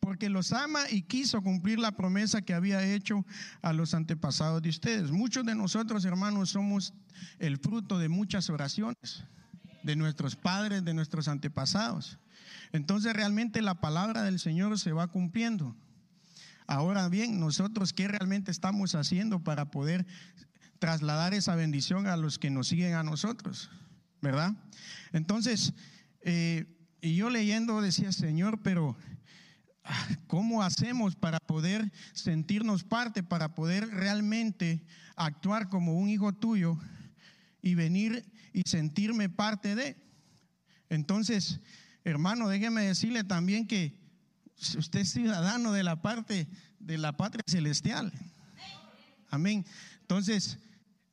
porque los ama y quiso cumplir la promesa que había hecho a los antepasados de ustedes. Muchos de nosotros, hermanos, somos el fruto de muchas oraciones de nuestros padres, de nuestros antepasados. Entonces realmente la palabra del Señor se va cumpliendo. Ahora bien, nosotros qué realmente estamos haciendo para poder trasladar esa bendición a los que nos siguen a nosotros, ¿verdad? Entonces, eh, y yo leyendo decía, Señor, pero ¿cómo hacemos para poder sentirnos parte, para poder realmente actuar como un hijo tuyo y venir y sentirme parte de? Entonces, hermano, déjeme decirle también que usted es ciudadano de la parte de la patria celestial. Amén. Entonces,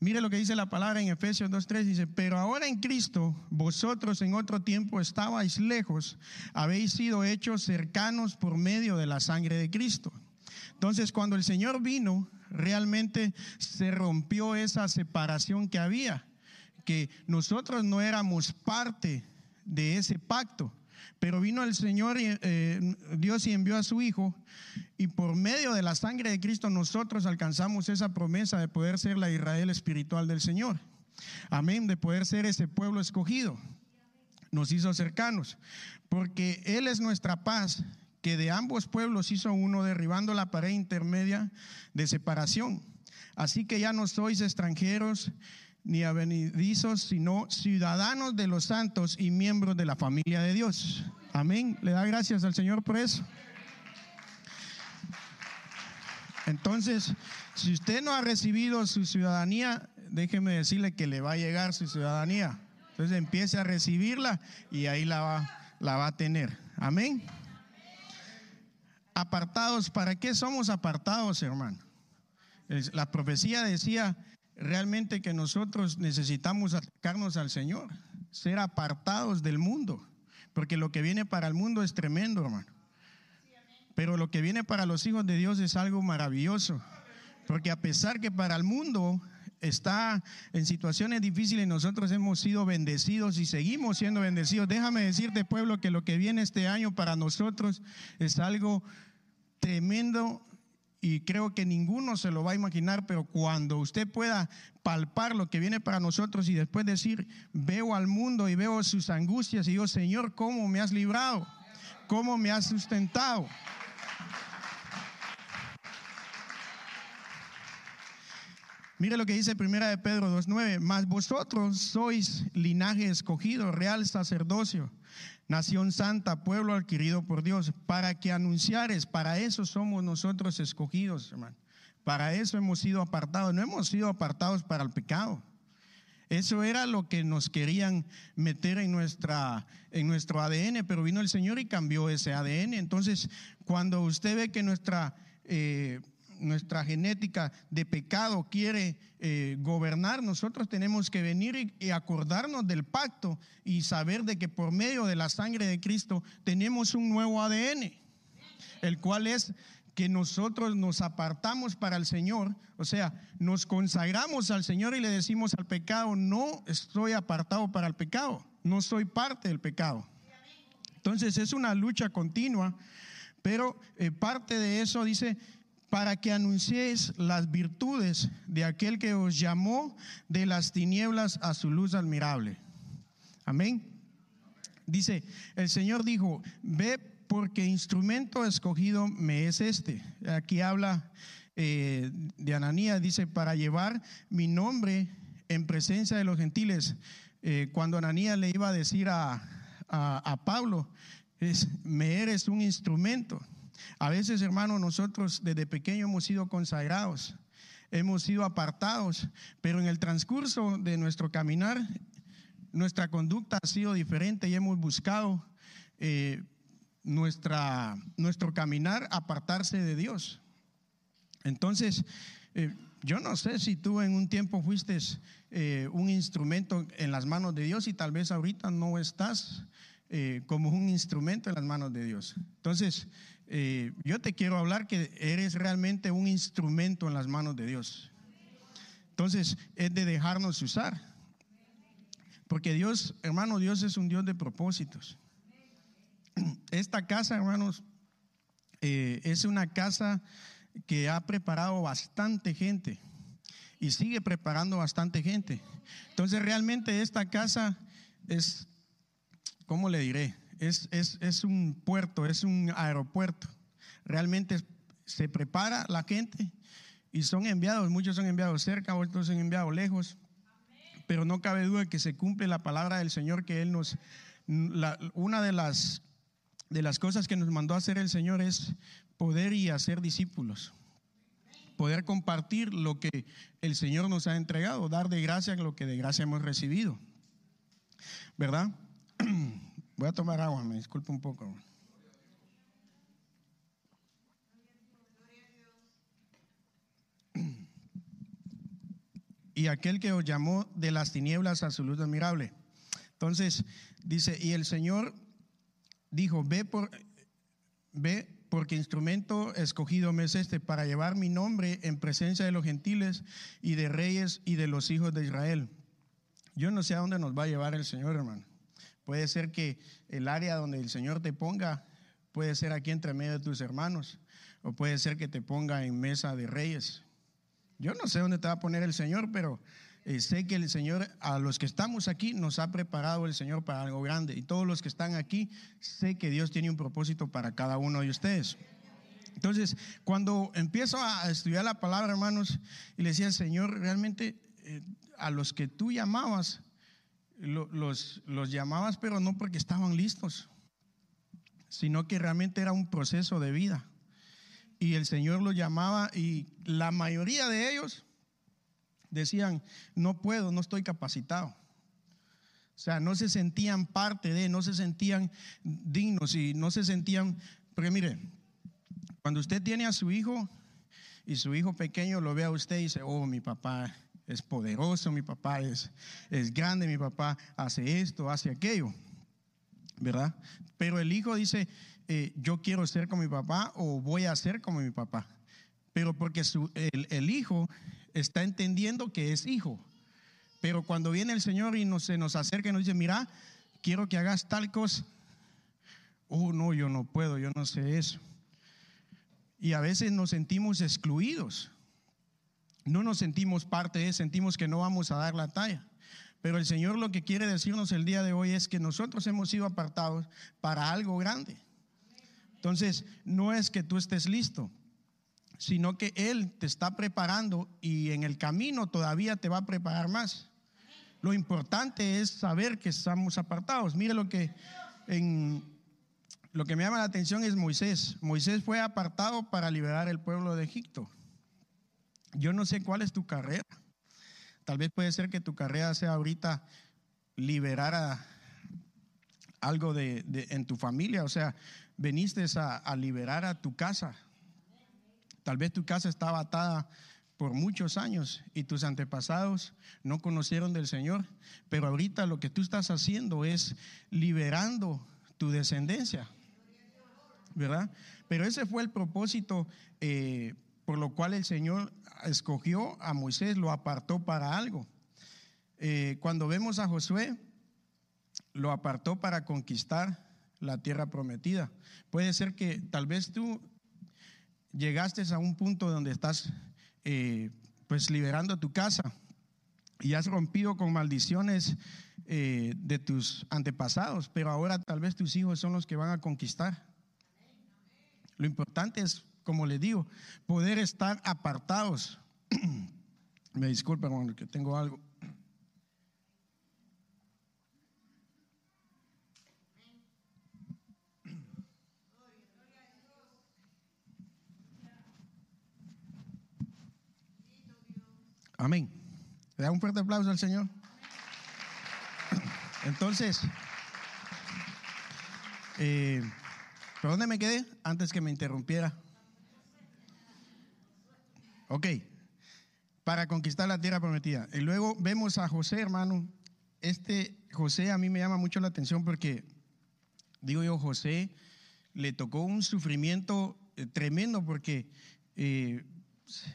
Mire lo que dice la palabra en Efesios 2.3, dice, pero ahora en Cristo, vosotros en otro tiempo estabais lejos, habéis sido hechos cercanos por medio de la sangre de Cristo. Entonces, cuando el Señor vino, realmente se rompió esa separación que había, que nosotros no éramos parte de ese pacto. Pero vino el Señor, eh, Dios y envió a su Hijo, y por medio de la sangre de Cristo nosotros alcanzamos esa promesa de poder ser la Israel espiritual del Señor. Amén, de poder ser ese pueblo escogido. Nos hizo cercanos, porque Él es nuestra paz, que de ambos pueblos hizo uno, derribando la pared intermedia de separación. Así que ya no sois extranjeros ni avenidizos, sino ciudadanos de los santos y miembros de la familia de Dios. Amén. Le da gracias al Señor por eso. Entonces, si usted no ha recibido su ciudadanía, déjeme decirle que le va a llegar su ciudadanía. Entonces empiece a recibirla y ahí la va, la va a tener. Amén. Apartados, ¿para qué somos apartados, hermano? La profecía decía realmente que nosotros necesitamos acercarnos al Señor, ser apartados del mundo, porque lo que viene para el mundo es tremendo, hermano. Pero lo que viene para los hijos de Dios es algo maravilloso, porque a pesar que para el mundo está en situaciones difíciles, nosotros hemos sido bendecidos y seguimos siendo bendecidos. Déjame decirte, pueblo, que lo que viene este año para nosotros es algo tremendo y creo que ninguno se lo va a imaginar, pero cuando usted pueda palpar lo que viene para nosotros y después decir, veo al mundo y veo sus angustias y digo, Señor, ¿cómo me has librado? ¿Cómo me has sustentado? Mire lo que dice Primera de Pedro 2.9, mas vosotros sois linaje escogido, real sacerdocio nación santa, pueblo adquirido por Dios, para que anunciares, para eso somos nosotros escogidos, hermano. Para eso hemos sido apartados, no hemos sido apartados para el pecado. Eso era lo que nos querían meter en, nuestra, en nuestro ADN, pero vino el Señor y cambió ese ADN. Entonces, cuando usted ve que nuestra eh, nuestra genética de pecado quiere eh, gobernar, nosotros tenemos que venir y, acordarnos del pacto y saber de que por medio de la sangre de Cristo tenemos un nuevo ADN, el cual es que nosotros nos apartamos para el Señor, o sea, nos consagramos al Señor y le decimos al pecado, no estoy apartado para el pecado, no soy parte del pecado. Entonces es una lucha continua, pero eh, parte de eso dice para que anunciéis las virtudes de aquel que os llamó de las tinieblas a su luz admirable. Amén. Dice, el Señor dijo, ve porque instrumento escogido me es este. Aquí habla eh, de Ananías, dice, para llevar mi nombre en presencia de los gentiles. Eh, cuando Ananías le iba a decir a, a Pablo, es, me eres un instrumento. A veces, hermanos, nosotros desde pequeño hemos sido consagrados, hemos sido apartados, pero en el transcurso de nuestro caminar, nuestra conducta ha sido diferente y hemos buscado eh, nuestra, nuestro caminar apartarse de Dios. Entonces, eh, yo no sé si tú en un tiempo fuiste eh, un instrumento en las manos de Dios y tal vez ahorita no estás como un instrumento en las manos de Dios. Entonces, eh, yo te quiero hablar que eres realmente un instrumento en las manos de Dios. Entonces, es de dejarnos usar. Porque Dios, hermano, Dios es un Dios de propósitos. Esta casa, hermanos, eh, es una casa que ha preparado bastante gente y sigue preparando bastante gente. Entonces realmente esta casa es, ¿cómo le diré? Es, es, es un puerto, es un aeropuerto. Realmente se prepara la gente y son enviados, muchos son enviados cerca, otros son enviados lejos, pero no cabe duda que se cumple la palabra del Señor que Él nos, una de las, de las cosas que nos mandó hacer el Señor es poder y hacer discípulos, poder compartir lo que el Señor nos ha entregado, dar de gracia lo que de gracia hemos recibido, ¿verdad? Voy a tomar agua, me disculpo un poco. y aquel que os llamó de las tinieblas a su luz admirable. Entonces, dice, y el Señor dijo, ve por, ve porque instrumento escogido me es este para llevar mi nombre en presencia de los gentiles y de reyes y de los hijos de Israel. Yo no sé a dónde nos va a llevar el Señor, hermano. Puede ser que el área donde el Señor te ponga, puede ser aquí entre medio de tus hermanos, o puede ser que te ponga en mesa de reyes, yo no sé dónde te va a poner el Señor, pero eh, sé que el Señor, a los que estamos aquí, nos ha preparado el Señor para algo grande. Y todos los que están aquí, sé que Dios tiene un propósito para cada uno de ustedes. Entonces, cuando empiezo a estudiar la palabra, hermanos, y le decía, Señor, realmente eh, a los que tú llamabas, los, los llamabas, pero no porque estaban listos, sino que realmente era un proceso de vida y el Señor los llamaba y la mayoría de ellos decían, no puedo, no estoy capacitado. O sea, no se sentían parte de, no se sentían dignos y no se sentían, porque mire, cuando usted tiene a su hijo y su hijo pequeño lo ve a usted y dice, oh, mi papá es poderoso, mi papá es, es grande, mi papá hace esto, hace aquello, ¿verdad? Pero el hijo dice, eh, yo quiero ser como mi papá o voy a ser como mi papá. Pero porque el, hijo está entendiendo que es hijo. Pero cuando viene el Señor y nos, se nos acerca y nos dice, mira, quiero que hagas tal cosa. Oh, no, yo no puedo, yo no sé eso. Y a veces nos sentimos excluidos. No nos sentimos parte de, sentimos que no vamos a dar la talla. Pero el Señor lo que quiere decirnos el día de hoy es que nosotros hemos sido apartados para algo grande. Entonces, no es que tú estés listo, sino que Él te está preparando y en el camino todavía te va a preparar más. Lo importante es saber que estamos apartados. Mire lo que lo que me llama la atención es Moisés. Moisés fue apartado para liberar el pueblo de Egipto. Yo no sé cuál es tu carrera. Tal vez puede ser que tu carrera sea ahorita liberar a algo de, en tu familia, o sea, veniste a, liberar a tu casa. Tal vez tu casa estaba atada por muchos años y tus antepasados no conocieron del Señor, pero ahorita lo que tú estás haciendo es liberando tu descendencia, ¿verdad? Pero ese fue el propósito eh, por lo cual el Señor escogió a Moisés, lo apartó para algo. Eh, cuando vemos a Josué, lo apartó para conquistar la tierra prometida. Puede ser que tal vez tú llegaste a un punto donde estás eh, pues liberando tu casa y has rompido con maldiciones eh, de tus antepasados, pero ahora tal vez tus hijos son los que van a conquistar. Lo importante es, como le digo, poder estar apartados. Me disculpen, que tengo algo. Amén. ¿Le da un fuerte aplauso al Señor? Entonces, eh, ¿por dónde me quedé? Antes que me interrumpiera. Ok, para conquistar la tierra prometida. Y luego vemos a José, hermano. Este José a mí me llama mucho la atención porque, digo yo, José le tocó un sufrimiento eh, tremendo porque eh,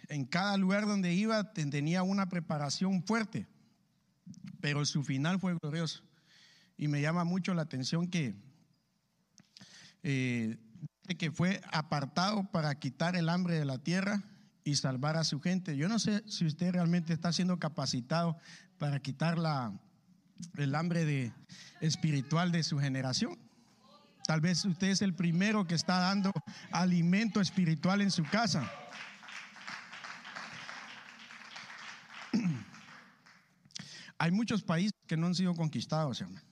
en cada lugar donde iba tenía una preparación fuerte, pero su final fue glorioso. Y me llama mucho la atención que eh, que fue apartado para quitar el hambre de la tierra y salvar a su gente. Yo no sé si usted realmente está siendo capacitado para quitar la, el hambre de, espiritual de su generación. Tal vez usted es el primero que está dando alimento espiritual en su casa. Hay muchos países que no han sido conquistados, hermano,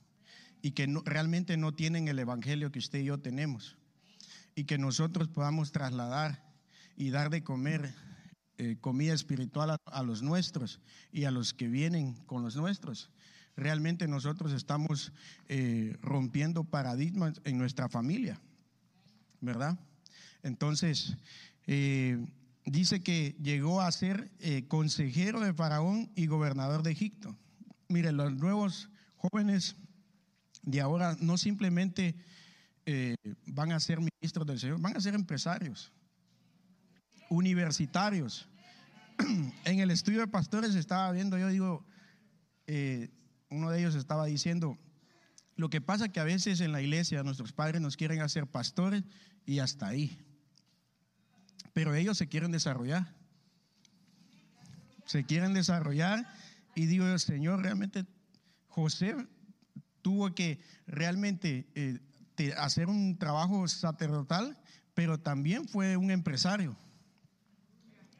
y que realmente no tienen el evangelio que usted y yo tenemos, y que nosotros podamos trasladar y dar de comer eh, comida espiritual a, los nuestros y a los que vienen con los nuestros. Realmente nosotros estamos eh, rompiendo paradigmas en nuestra familia, ¿verdad? Entonces, eh, dice que llegó a ser consejero de Faraón y gobernador de Egipto. Mire, los nuevos jóvenes de ahora no simplemente van a ser ministros del Señor, van a ser empresarios universitarios. En el estudio de pastores estaba viendo, yo digo, eh, uno de ellos estaba diciendo, lo que pasa que a veces en la iglesia nuestros padres nos quieren hacer pastores y hasta ahí. Pero ellos se quieren desarrollar. Se quieren desarrollar y digo, Señor, realmente José tuvo que realmente eh, hacer un trabajo sacerdotal, pero también fue un empresario.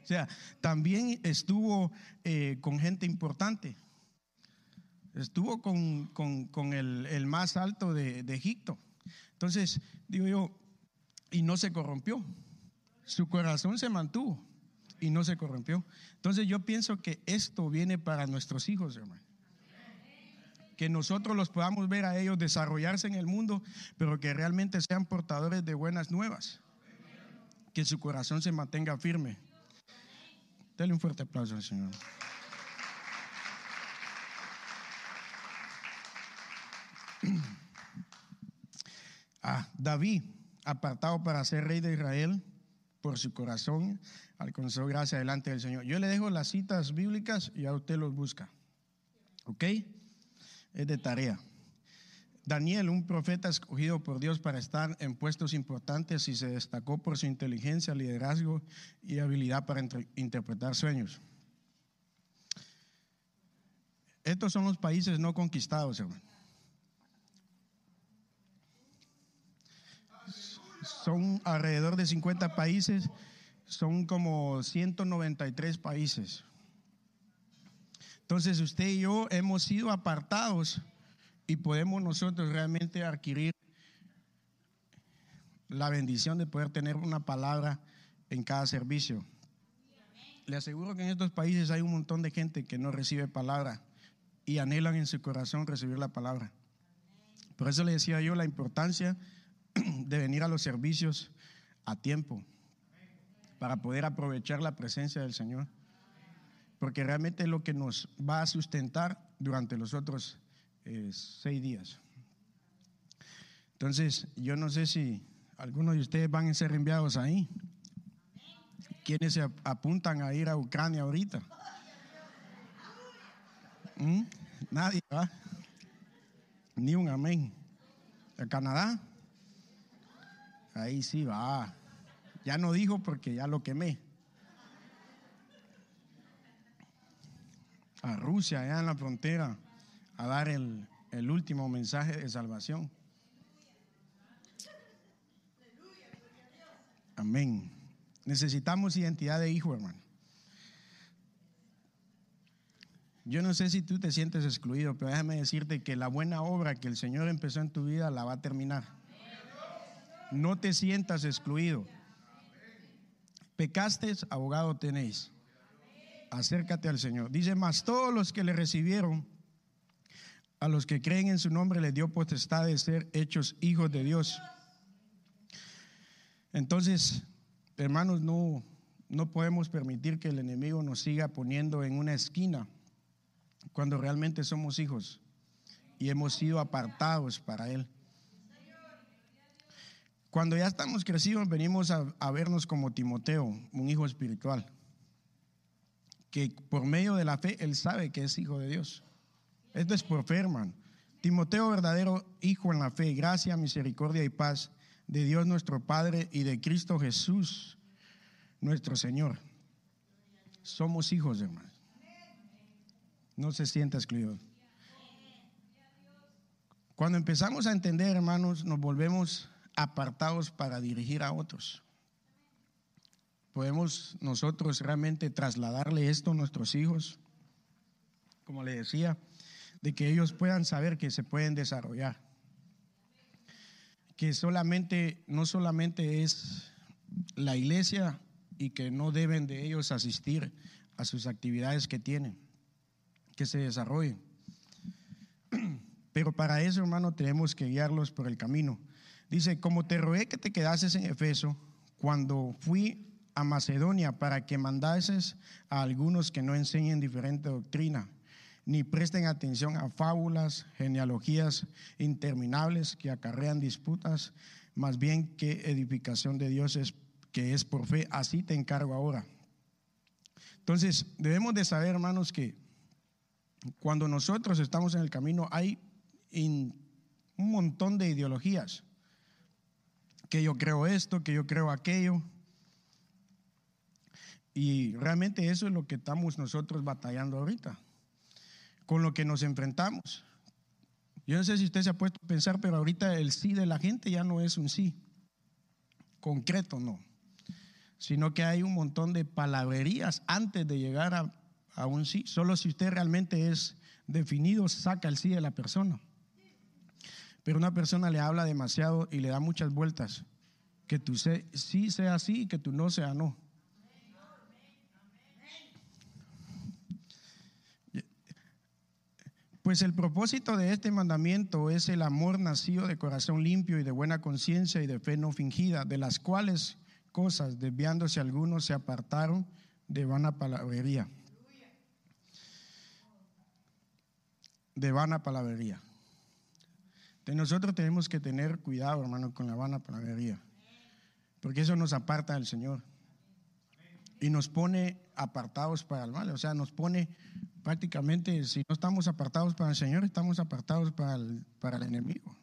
O sea, también estuvo eh, con gente importante. Estuvo con, el, más alto de, de Egipto. Entonces, digo yo, y no se corrompió. Su corazón se mantuvo y no se corrompió. Entonces yo pienso que esto viene para nuestros hijos, hermano. Que nosotros los podamos ver a ellos desarrollarse en el mundo, pero que realmente sean portadores de buenas nuevas. Que su corazón se mantenga firme. Dale un fuerte aplauso al Señor. Ah, David, apartado para ser rey de Israel por su corazón, alcanzó gracia delante del Señor. Yo le dejo las citas bíblicas y a usted los busca. ¿Ok? Es de tarea. Daniel, un profeta escogido por Dios para estar en puestos importantes y se destacó por su inteligencia, liderazgo y habilidad para interpretar sueños. Estos son los países no conquistados, hermano. Son alrededor de 50 países, son como 193 países. Entonces usted y yo hemos sido apartados y podemos nosotros realmente adquirir la bendición de poder tener una palabra en cada servicio. Le aseguro que en estos países hay un montón de gente que no recibe palabra y anhelan en su corazón recibir la palabra. Por eso le decía yo la importancia de venir a los servicios a tiempo para poder aprovechar la presencia del Señor. Porque realmente es lo que nos va a sustentar durante los otros seis días. Entonces, yo no sé si algunos de ustedes van a ser enviados ahí. ¿Quiénes se apuntan a ir a Ucrania ahorita? ¿Mm? Nadie, ¿va? Ni un amén. ¿A Canadá? Ahí sí va. Ya no dijo porque ya lo quemé. A Rusia, allá en la frontera a dar el, último mensaje de salvación. Amén. Necesitamos identidad de hijo, hermano. Yo no sé si tú te sientes excluido, pero déjame decirte que la buena obra que el Señor empezó en tu vida la va a terminar. No te sientas excluido. Pecaste, abogado tenéis. Acércate al Señor. Dice más, todos los que le recibieron, a los que creen en su nombre le dio potestad de ser hechos hijos de Dios. Entonces, hermanos, no, no podemos permitir que el enemigo nos siga poniendo en una esquina cuando realmente somos hijos y hemos sido apartados para Él. Cuando ya estamos crecidos, venimos a, a, vernos como Timoteo, un hijo espiritual, que por medio de la fe Él sabe que es hijo de Dios. Esto es por fe, hermano. Timoteo, verdadero hijo en la fe, gracia, misericordia y paz de Dios nuestro Padre y de Cristo Jesús nuestro Señor. Somos hijos, hermanos. No se sienta excluido. Cuando empezamos a entender, hermanos, nos volvemos apartados para dirigir a otros. Podemos nosotros realmente trasladarle esto a nuestros hijos, como le decía, de que ellos puedan saber que se pueden desarrollar. Que solamente, no solamente es la iglesia y que no deben de ellos asistir a sus actividades que tienen, que se desarrollen. Pero para eso, hermano, tenemos que guiarlos por el camino. Dice, como te rogué que te quedases en Efeso, cuando fui a Macedonia para que mandases a algunos que no enseñen diferente doctrina, ni presten atención a fábulas, genealogías interminables que acarrean disputas, más bien que edificación de Dios es que es por fe, así te encargo ahora. Entonces, debemos de saber, hermanos, que cuando nosotros estamos en el camino hay un montón de ideologías, que yo creo esto, que yo creo aquello, y realmente eso es lo que estamos nosotros batallando ahorita, con lo que nos enfrentamos. Yo no sé si usted se ha puesto a pensar, pero ahorita el sí de la gente ya no es un sí, concreto no sino que hay un montón de palabrerías antes de llegar a, un sí. Solo si usted realmente es definido, saca el sí de la persona. Pero una persona le habla demasiado y le da muchas vueltas. Que tu sí sea sí y que tu no sea no. Pues el propósito de este mandamiento es el amor nacido de corazón limpio y de buena conciencia y de fe no fingida, de las cuales cosas, desviándose algunos, se apartaron de vana palabrería. De vana palabrería. De nosotros tenemos que tener cuidado, hermano, con la vana palabrería. Porque eso nos aparta del Señor. Y nos pone apartados para el mal. O sea, nos pone prácticamente, si no estamos apartados para el Señor, estamos apartados para el, para el enemigo.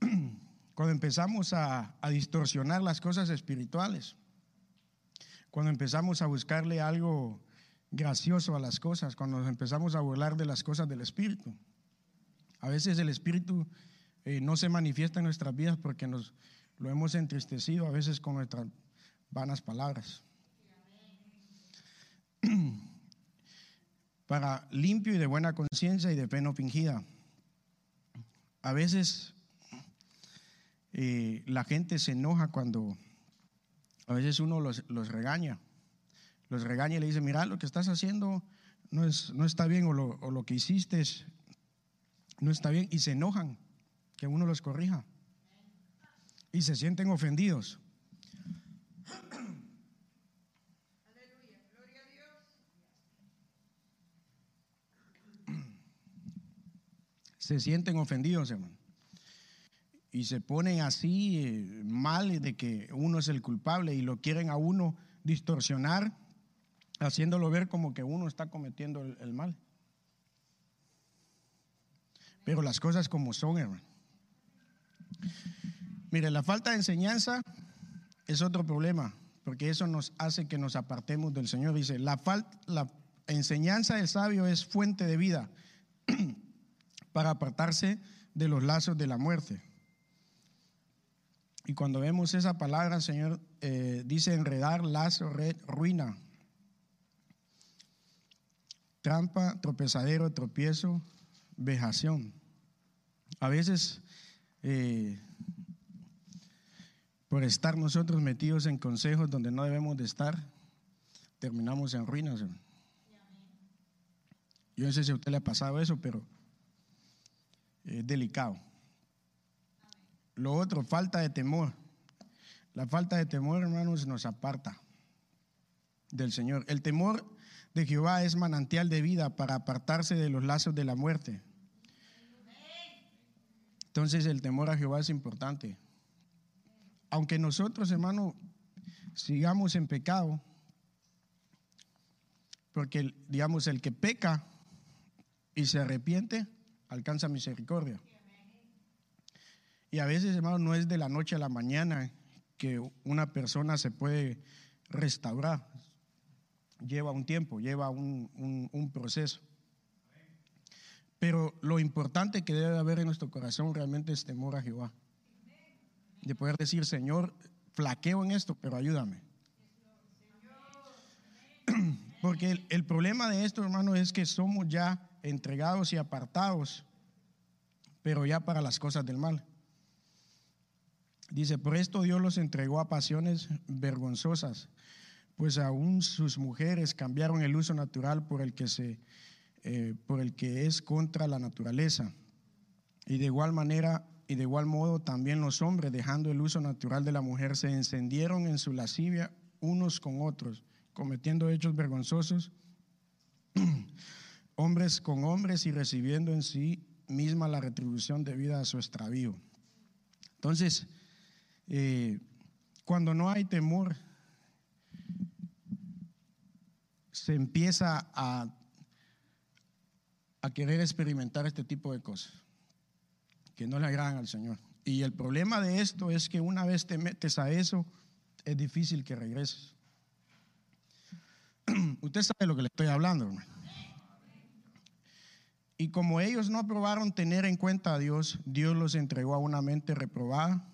cuando empezamos a, distorsionar las cosas espirituales, cuando empezamos a buscarle algo gracioso a las cosas, cuando empezamos a burlar de las cosas del Espíritu. A veces el Espíritu eh, no se manifiesta en nuestras vidas porque nos lo hemos entristecido a veces con nuestras vanas palabras. Para limpio y de buena conciencia y de fe no fingida. A veces eh, la gente se enoja cuando a veces uno los, regaña. Los regaña y le dice, mira, lo que estás haciendo no, es, no está bien o lo, o lo que hiciste no está bien. Y se enojan que uno los corrija. Y se sienten ofendidos. Se sienten ofendidos, hermano y se ponen así eh, mal de que uno es el culpable y lo quieren a uno distorsionar, haciéndolo ver como que uno está cometiendo el, mal. Pero las cosas como son, hermano. Mire, la falta de enseñanza es otro problema, porque eso nos hace que nos apartemos del Señor. Dice, la, falta, la enseñanza del sabio es fuente de vida para apartarse de los lazos de la muerte. Y cuando vemos esa palabra, Señor, eh, dice enredar, lazo, red, ruina. Trampa, tropezadero, tropiezo, vejación. A veces, eh, por estar nosotros metidos en consejos donde no debemos de estar, terminamos en ruinas. Yo no sé si a usted le ha pasado eso, pero es delicado. Lo otro, falta de temor. La falta de temor, hermanos, nos aparta del Señor. El temor de Jehová es manantial de vida para apartarse de los lazos de la muerte. Entonces el temor a Jehová es importante. Aunque nosotros, hermano, sigamos en pecado, porque digamos, el que peca y se arrepiente, alcanza misericordia. Y a veces, hermano, no es de la noche a la mañana que una persona se puede restaurar. Lleva un tiempo, lleva un, un proceso. Pero lo importante que debe haber en nuestro corazón realmente es temor a Jehová. De poder decir, Señor, flaqueo en esto, pero ayúdame. Porque el, problema de esto, hermano, es que somos ya entregados y apartados, pero ya para las cosas del mal. Dice, por esto Dios los entregó a pasiones vergonzosas, pues aún sus mujeres cambiaron el uso natural por el que se eh, por el que es contra la naturaleza. Y de igual manera y de igual modo también los hombres, dejando el uso natural de la mujer, se encendieron en su lascivia unos con otros, cometiendo hechos vergonzosos, hombres con hombres y recibiendo en sí misma la retribución debida a su extravío. Entonces, eh, cuando no hay temor, se empieza a a querer experimentar este tipo de cosas que no le agradan al Señor. Y el problema de esto es que una vez te metes a eso, es difícil que regreses. Usted sabe lo que le estoy hablando, hermano. Y como ellos no aprobaron tener en cuenta a Dios, Dios los entregó a una mente reprobada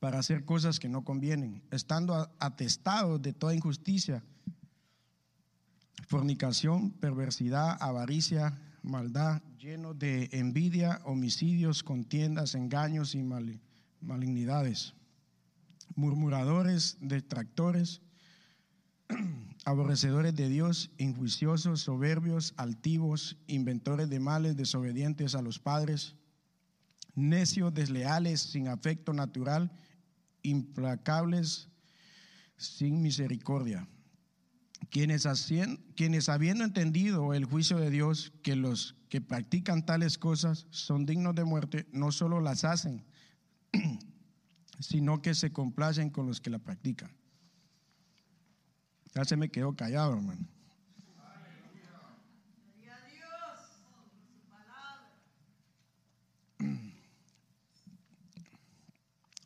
para hacer cosas que no convienen, estando atestados de toda injusticia fornicación, perversidad, avaricia, maldad, lleno de envidia, homicidios, contiendas, engaños y malignidades, murmuradores, detractores, aborrecedores de Dios, injuiciosos, soberbios, altivos, inventores de males, desobedientes a los padres, necios, desleales, sin afecto natural, implacables, sin misericordia quienes, quienes habiendo entendido el juicio de Dios, que los que practican tales cosas son dignos de muerte, no solo las hacen, sino que se complacen con los que la practican. Ya se me quedó callado, hermano.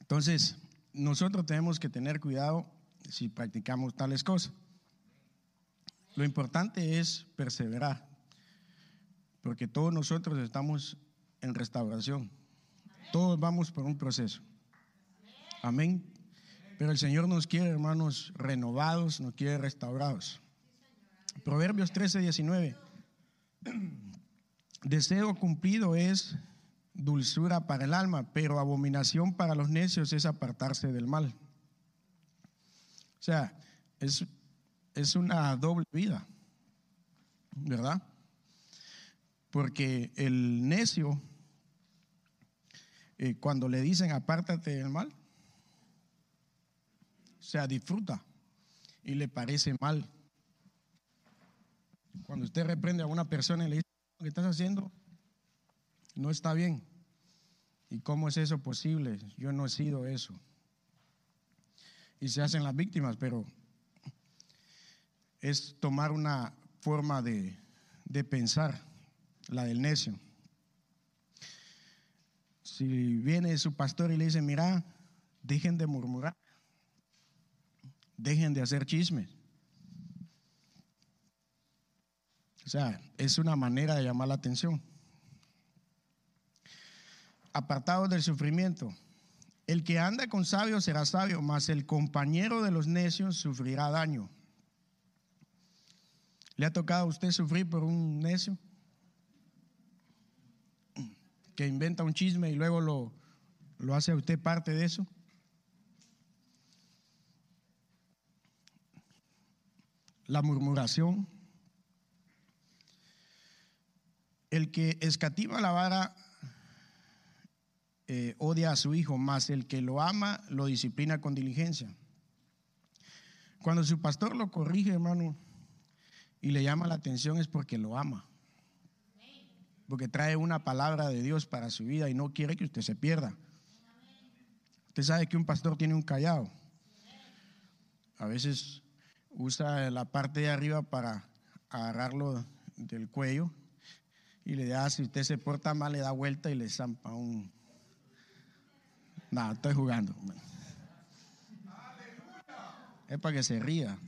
Entonces, nosotros tenemos que tener cuidado si practicamos tales cosas. Lo importante es perseverar, porque todos nosotros estamos en restauración. Todos vamos por un proceso. Amén. Pero el Señor nos quiere, hermanos, renovados, nos quiere restaurados. Proverbios 13, 19. Deseo cumplido es dulzura para el alma, pero abominación para los necios es apartarse del mal. O sea, es es una doble vida, ¿verdad? Porque el necio, eh, cuando le dicen apártate del mal, sea, disfruta y le parece mal. Cuando usted reprende a una persona y le dice, lo que estás haciendo no está bien. ¿Y cómo es eso posible? Yo no he sido eso. Y se hacen las víctimas, pero es tomar una forma de, pensar, la del necio. Si viene su pastor y le dice, mira, dejen de murmurar, dejen de hacer chismes. O sea, es una manera de llamar la atención. Apartados del sufrimiento. El que anda con sabios será sabio, mas el compañero de los necios sufrirá daño. ¿Le ha tocado a usted sufrir por un necio? Que inventa un chisme y luego lo, lo hace a usted parte de eso. La murmuración. El que escatima la vara eh, odia a su hijo, más el que lo ama lo disciplina con diligencia. Cuando su pastor lo corrige, hermano, y le llama la atención es porque lo ama. Porque trae una palabra de Dios para su vida y no quiere que usted se pierda. Usted sabe que un pastor tiene un callado. A veces usa la parte de arriba para agarrarlo del cuello y le da, si usted se porta mal, le da vuelta y le zampa un, No, estoy jugando. Es para que se ría.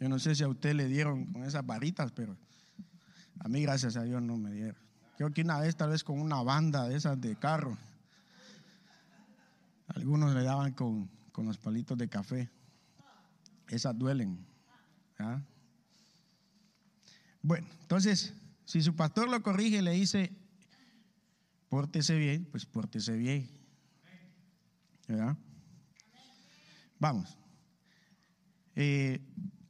Yo no sé si a usted le dieron con esas varitas, pero a mí, gracias a Dios, no me dieron. Creo que una vez, tal vez con una banda de esas de carro. Algunos le daban con, con los palitos de café. Esas duelen. ¿ah? Bueno, entonces, si su pastor lo corrige y le dice, pórtese bien, pues pórtese bien. ¿Verdad? Vamos. Eh,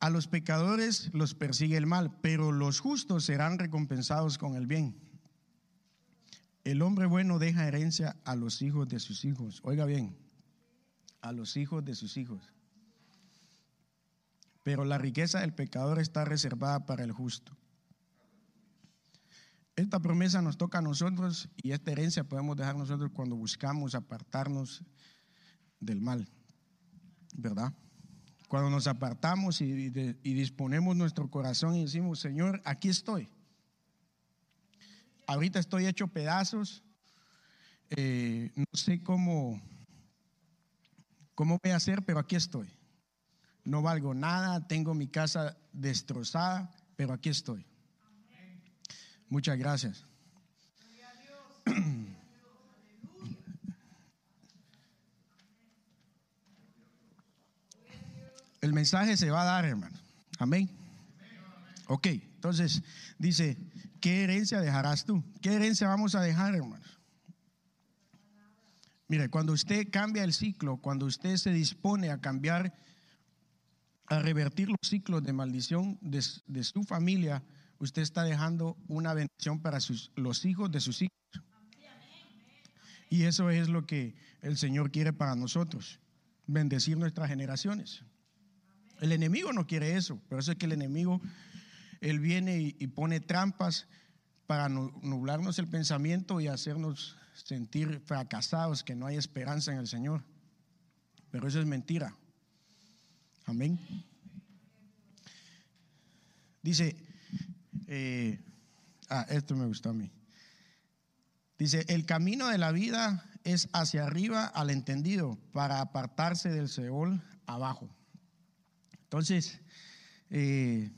a los pecadores los persigue el mal, pero los justos serán recompensados con el bien. El hombre bueno deja herencia a los hijos de sus hijos. Oiga bien, a los hijos de sus hijos. Pero la riqueza del pecador está reservada para el justo. Esta promesa nos toca a nosotros y esta herencia podemos dejar nosotros cuando buscamos apartarnos del mal, ¿verdad? Cuando nos apartamos y, disponemos nuestro corazón y decimos, Señor, aquí estoy. Ahorita estoy hecho pedazos. Eh, no sé cómo, cómo voy a hacer, pero aquí estoy. No valgo nada, tengo mi casa destrozada, pero aquí estoy. Muchas gracias. El mensaje se va a dar, hermano. Amén. Ok, entonces dice, ¿qué herencia dejarás tú? ¿Qué herencia vamos a dejar, hermano? Mire, cuando usted cambia el ciclo, cuando usted se dispone a cambiar, a revertir los ciclos de maldición de, su familia, usted está dejando una bendición para sus, los hijos de sus hijos. Y eso es lo que el Señor quiere para nosotros, bendecir nuestras generaciones. El enemigo no quiere eso, pero eso es que el enemigo, él viene y, pone trampas para nublarnos el pensamiento y hacernos sentir fracasados, que no hay esperanza en el Señor. Pero eso es mentira. Amén. Dice, eh, ah, esto me gustó a mí. Dice, el camino de la vida es hacia arriba al entendido para apartarse del Seol abajo. Entonces, eh,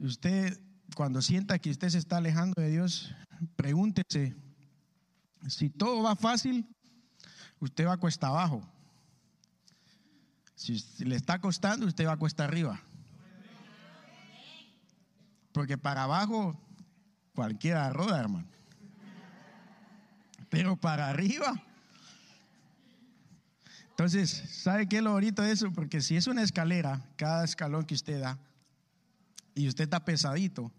usted cuando sienta que usted se está alejando de Dios, pregúntese, si todo va fácil, usted va cuesta abajo. Si le está costando, usted va a cuesta arriba. Porque para abajo cualquiera roda, hermano. Pero para arriba entonces, ¿sabe qué es lo bonito de eso? Porque si es una escalera, cada escalón que usted da, y usted está pesadito,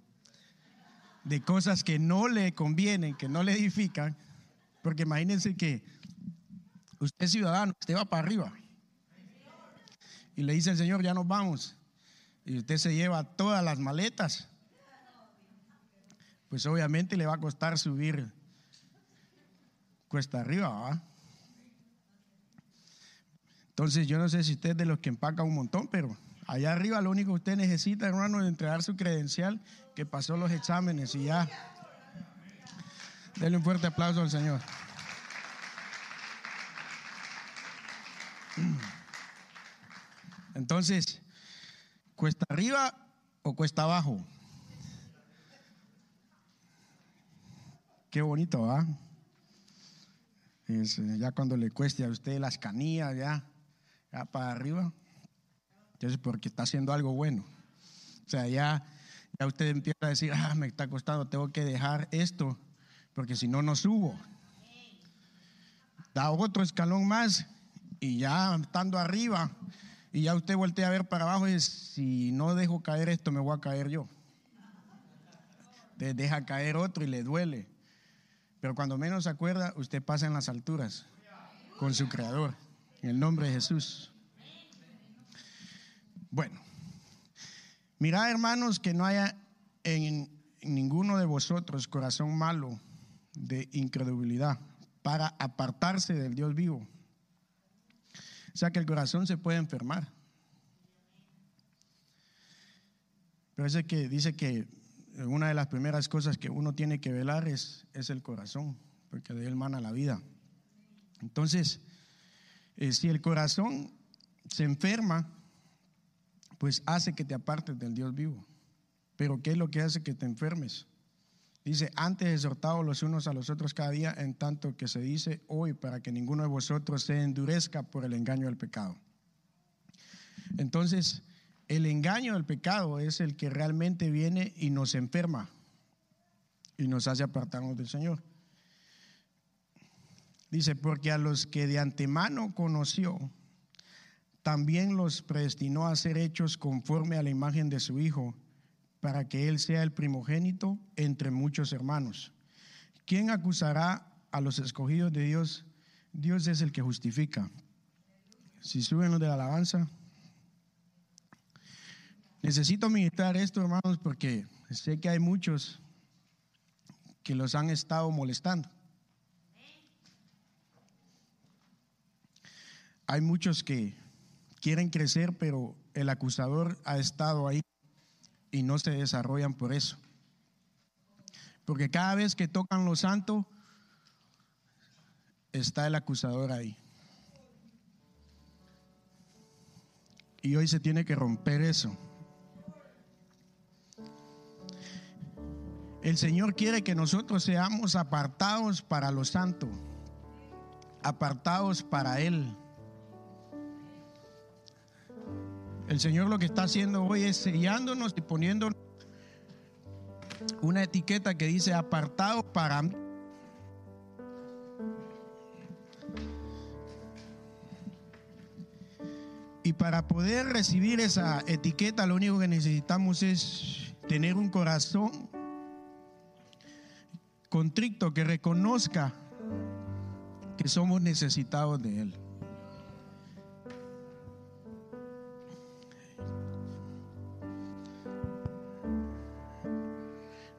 de cosas que no le convienen, que no le edifican, porque imagínense que usted es ciudadano, usted va para arriba, y le dice el Señor, ya nos vamos, y usted se lleva todas las maletas, pues obviamente le va a costar subir cuesta arriba. Entonces, yo no sé si usted es de los que empaca un montón, pero allá arriba lo único que usted necesita, hermano, es entregar su credencial, que pasó los exámenes y ya. Denle un fuerte aplauso al Señor. Entonces, ¿cuesta arriba o cuesta abajo? Qué bonito, ¿ah? ya cuando le cueste a usted las canillas, ya para arriba. Entonces, porque está haciendo algo bueno. O sea, ya, ya usted empieza a decir, ah, me está costando, tengo que dejar esto, porque si no, no subo. Da otro escalón más y ya estando arriba, y ya usted voltea a ver para abajo y dice, si no dejo caer esto, me voy a caer yo. Deja caer otro y le duele. Pero cuando menos se acuerda, usted pasa en las alturas con su creador. En el nombre de Jesús. Bueno, mirad hermanos que no haya en ninguno de vosotros corazón malo de incredulidad para apartarse del Dios vivo. O sea que el corazón se puede enfermar. Pero es que dice que una de las primeras cosas que uno tiene que velar es, es el corazón. porque de él mana la vida. Entonces, eh, si el corazón se enferma, pues hace que te apartes del Dios vivo. Pero ¿qué es lo que hace que te enfermes? Dice, antes exhortados los unos a los otros cada día, en tanto que se dice hoy, para que ninguno de vosotros se endurezca por el engaño del pecado. Entonces, el engaño del pecado es el que realmente viene y nos enferma y nos hace apartarnos del Señor. Dice, porque a los que de antemano conoció, también los predestinó a ser hechos conforme a la imagen de su Hijo, para que Él sea el primogénito entre muchos hermanos. ¿Quién acusará a los escogidos de Dios? Dios es el que justifica. Si suben los de la alabanza. Necesito ministrar esto, hermanos, porque sé que hay muchos que los han estado molestando. Hay muchos que quieren crecer, pero el acusador ha estado ahí y no se desarrollan por eso. Porque cada vez que tocan lo santo, está el acusador ahí. Y hoy se tiene que romper eso. El Señor quiere que nosotros seamos apartados para lo santo, apartados para Él. El Señor lo que está haciendo hoy es sellándonos y poniendo una etiqueta que dice apartado para mí. Y para poder recibir esa etiqueta, lo único que necesitamos es tener un corazón contrito que reconozca que somos necesitados de Él.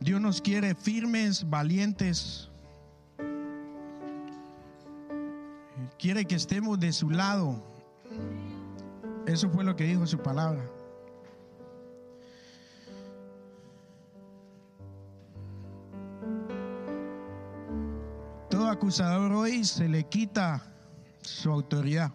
Dios nos quiere firmes, valientes. Quiere que estemos de su lado. Eso fue lo que dijo su palabra. Todo acusador hoy se le quita su autoridad.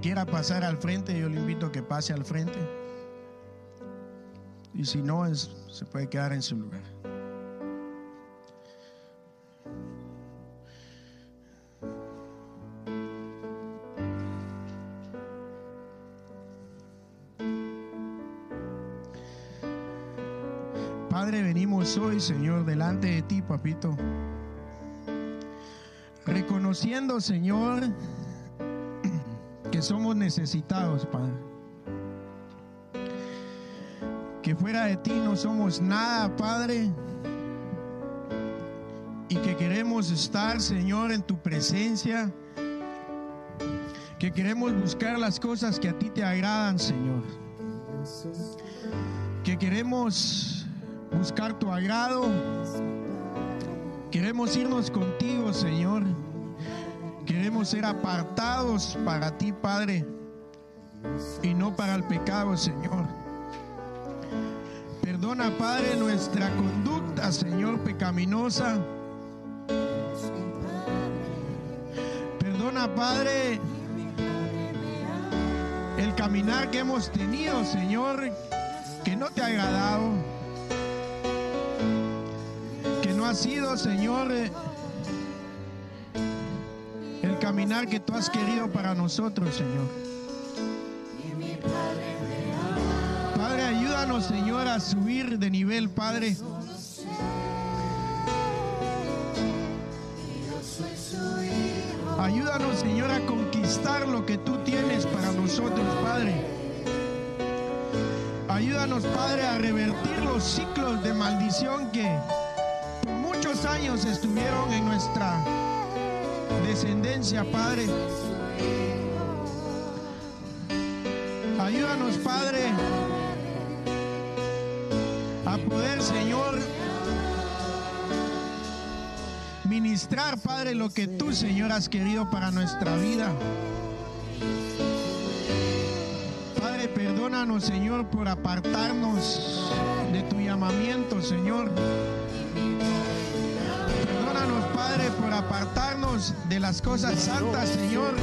Quiera pasar al frente, yo le invito a que pase al frente. Y si no, es, se puede quedar en su lugar. Padre, venimos hoy, Señor, delante de ti, papito. Reconociendo, Señor, somos necesitados, Padre. Que fuera de ti no somos nada, Padre. Y que queremos estar, Señor, en tu presencia. Que queremos buscar las cosas que a ti te agradan, Señor. Que queremos buscar tu agrado. Queremos irnos contigo, Señor. Queremos ser apartados para ti, Padre, y no para el pecado, Señor. Perdona, Padre, nuestra conducta, Señor, pecaminosa. Perdona, Padre, el caminar que hemos tenido, Señor, que no te ha agradado que no ha sido, Señor, caminar que tú has querido para nosotros, Señor. Padre, ayúdanos, Señor, a subir de nivel, Padre. Ayúdanos, Señor, a conquistar lo que tú tienes para nosotros, Padre. Ayúdanos, Padre, a revertir los ciclos de maldición que por muchos años estuvieron en nuestra descendencia, Padre. Ayúdanos, Padre, a poder, Señor, ministrar, Padre, lo que tú, Señor, has querido para nuestra vida. Padre, perdónanos. Señor, por apartarnos de tu llamamiento, Señor. Por apartarnos de las cosas santas, Señor.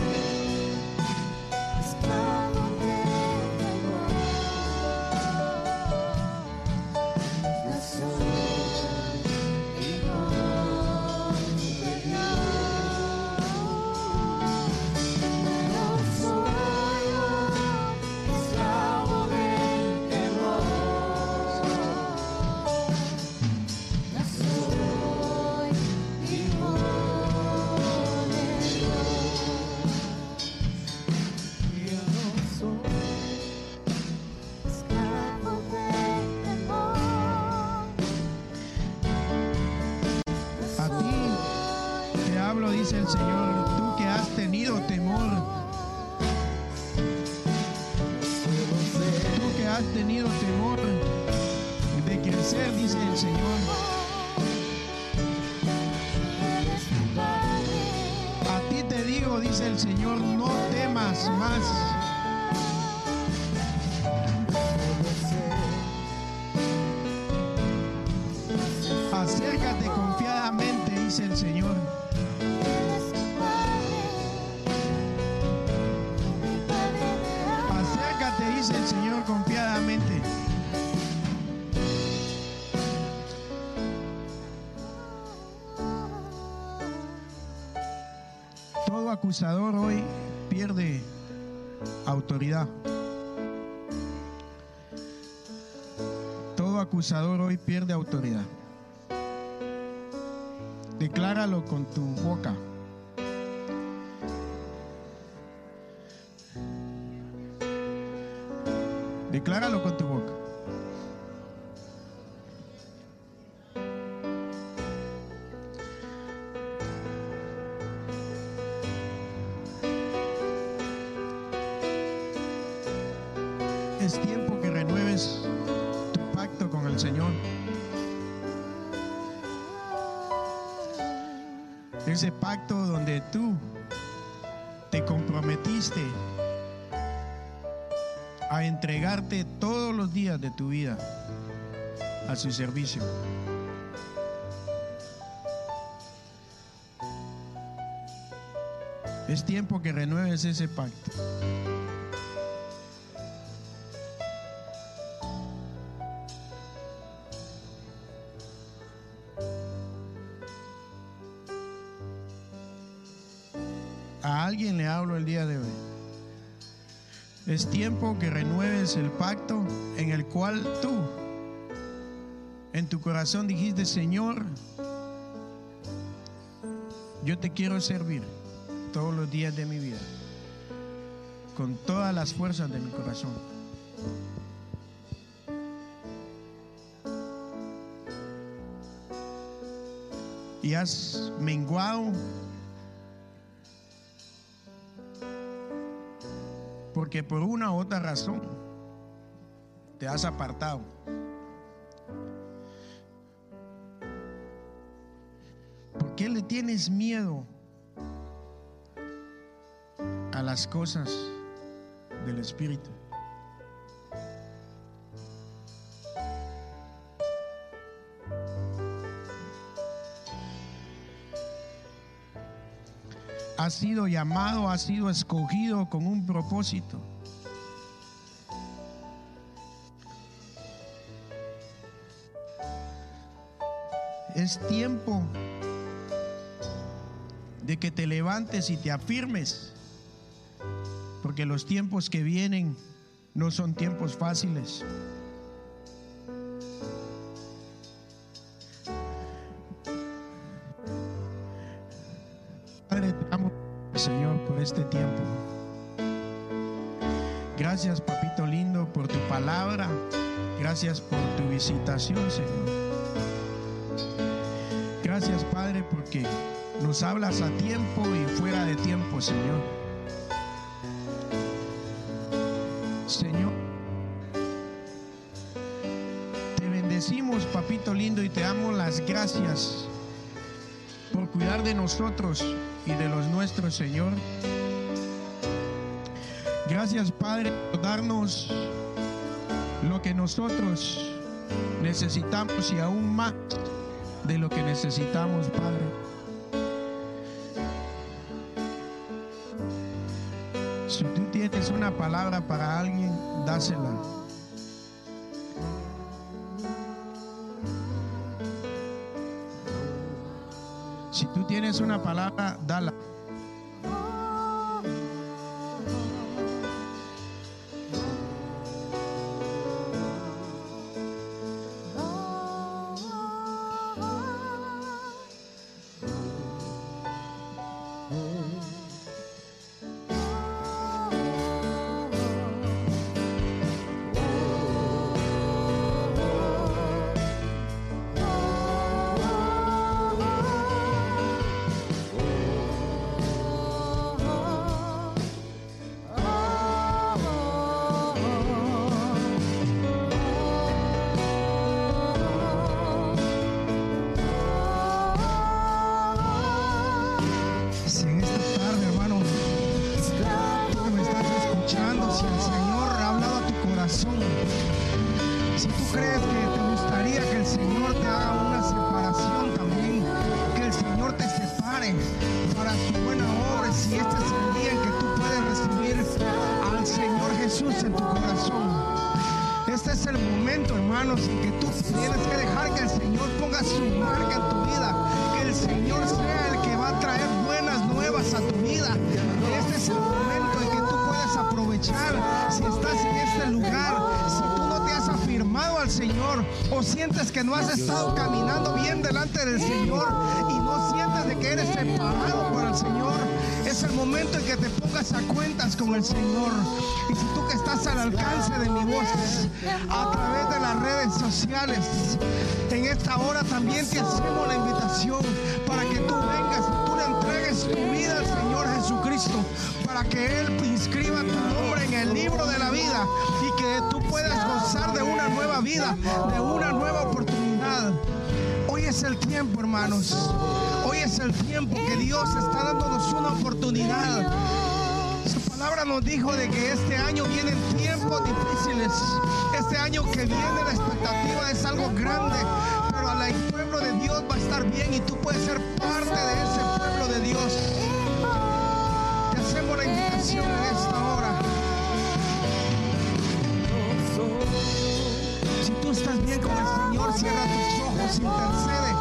Acusador hoy pierde autoridad. Todo acusador hoy pierde autoridad. Decláralo con tu boca. Su servicio. Es tiempo que renueves ese pacto. A alguien le hablo el día de hoy. Es tiempo que renueves el pacto en el cual tú, en tu corazón dijiste, Señor, yo te quiero servir todos los días de mi vida, con todas las fuerzas de mi corazón. Y has menguado porque por una u otra razón te has apartado. Tienes miedo a las cosas del Espíritu? ha sido llamado, ha sido escogido con un propósito. Es tiempo de que te levantes y te afirmes, porque los tiempos que vienen no son tiempos fáciles. Padre, te amo, Señor, por este tiempo. Gracias, papito lindo, por tu palabra. Gracias por tu visitación, Señor. Gracias, Padre, porque nos hablas a tiempo y fuera de tiempo, Señor. Señor, te bendecimos, papito lindo, y te damos las gracias por cuidar de nosotros y de los nuestros, Señor. Gracias, Padre, por darnos lo que nosotros necesitamos y aún más de lo que necesitamos, Padre. Una palabra para alguien, dásela. Si tú tienes una palabra, dala. Has estado caminando bien delante del Señor y no sientes de que eres separado por el Señor. Es el momento en que te pongas a cuentas con el Señor. Y si tú que estás al alcance de mi voz a través de las redes sociales, en esta hora también te hacemos la invitación para que tú vengas y tú le entregues tu vida al Señor Jesucristo, para que Él inscriba tu nombre en el libro de la vida y que tú puedas gozar de una nueva vida, de una nueva oportunidad. Hoy es el tiempo, hermanos. Hoy es el tiempo que Dios está dándonos una oportunidad. Su palabra nos dijo de que este año vienen tiempos difíciles. Este año que viene la expectativa es algo grande, pero al pueblo de Dios va a estar bien y tú puedes ser parte de ese pueblo de Dios. Te hacemos la invitación en esta. Estás bien con el Señor, cierra tus ojos, intercede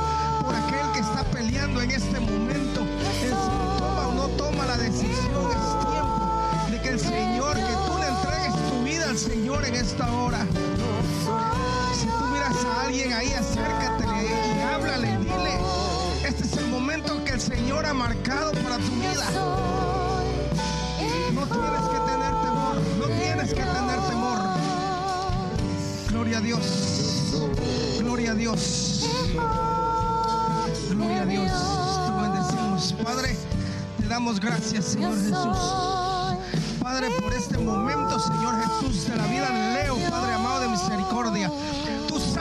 por aquel que está peleando en este momento. El si toma o no toma la decisión, es tiempo de que el Señor, que tú le entregues tu vida al Señor en esta hora. Si tú miras a alguien ahí, acércatele y háblale, dile, este es el momento que el Señor ha marcado para tu vida. Dios, gloria a Dios. Te bendecimos, Padre. Te damos gracias, Señor Jesús. Padre, por este momento, Señor Jesús, de la vida de Leo, Padre amado de misericordia.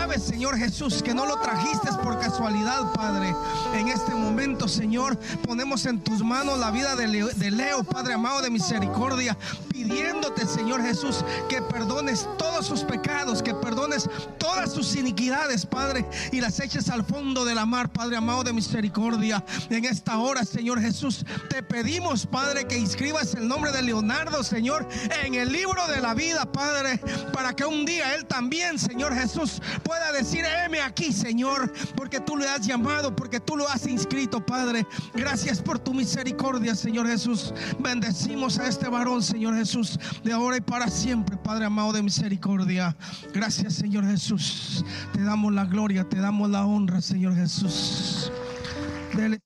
Sabes, Señor Jesús, que no lo trajiste por casualidad, Padre. En este momento, Señor, ponemos en tus manos la vida de Leo, de Leo, Padre amado de misericordia, pidiéndote, Señor Jesús, que perdones todos sus pecados, que perdones todas sus iniquidades, Padre, y las eches al fondo de la mar, Padre amado de misericordia. En esta hora, Señor Jesús, te pedimos, Padre, que inscribas el nombre de Leonardo, Señor, en el libro de la vida, Padre, para que un día él también, Señor Jesús, pueda decir, heme aquí, Señor, porque tú le has llamado, porque tú lo has inscrito, Padre. Gracias por tu misericordia, Señor Jesús. Bendecimos a este varón, Señor Jesús, de ahora y para siempre, Padre amado de misericordia. Gracias, Señor Jesús. Te damos la gloria, te damos la honra, Señor Jesús. Dele-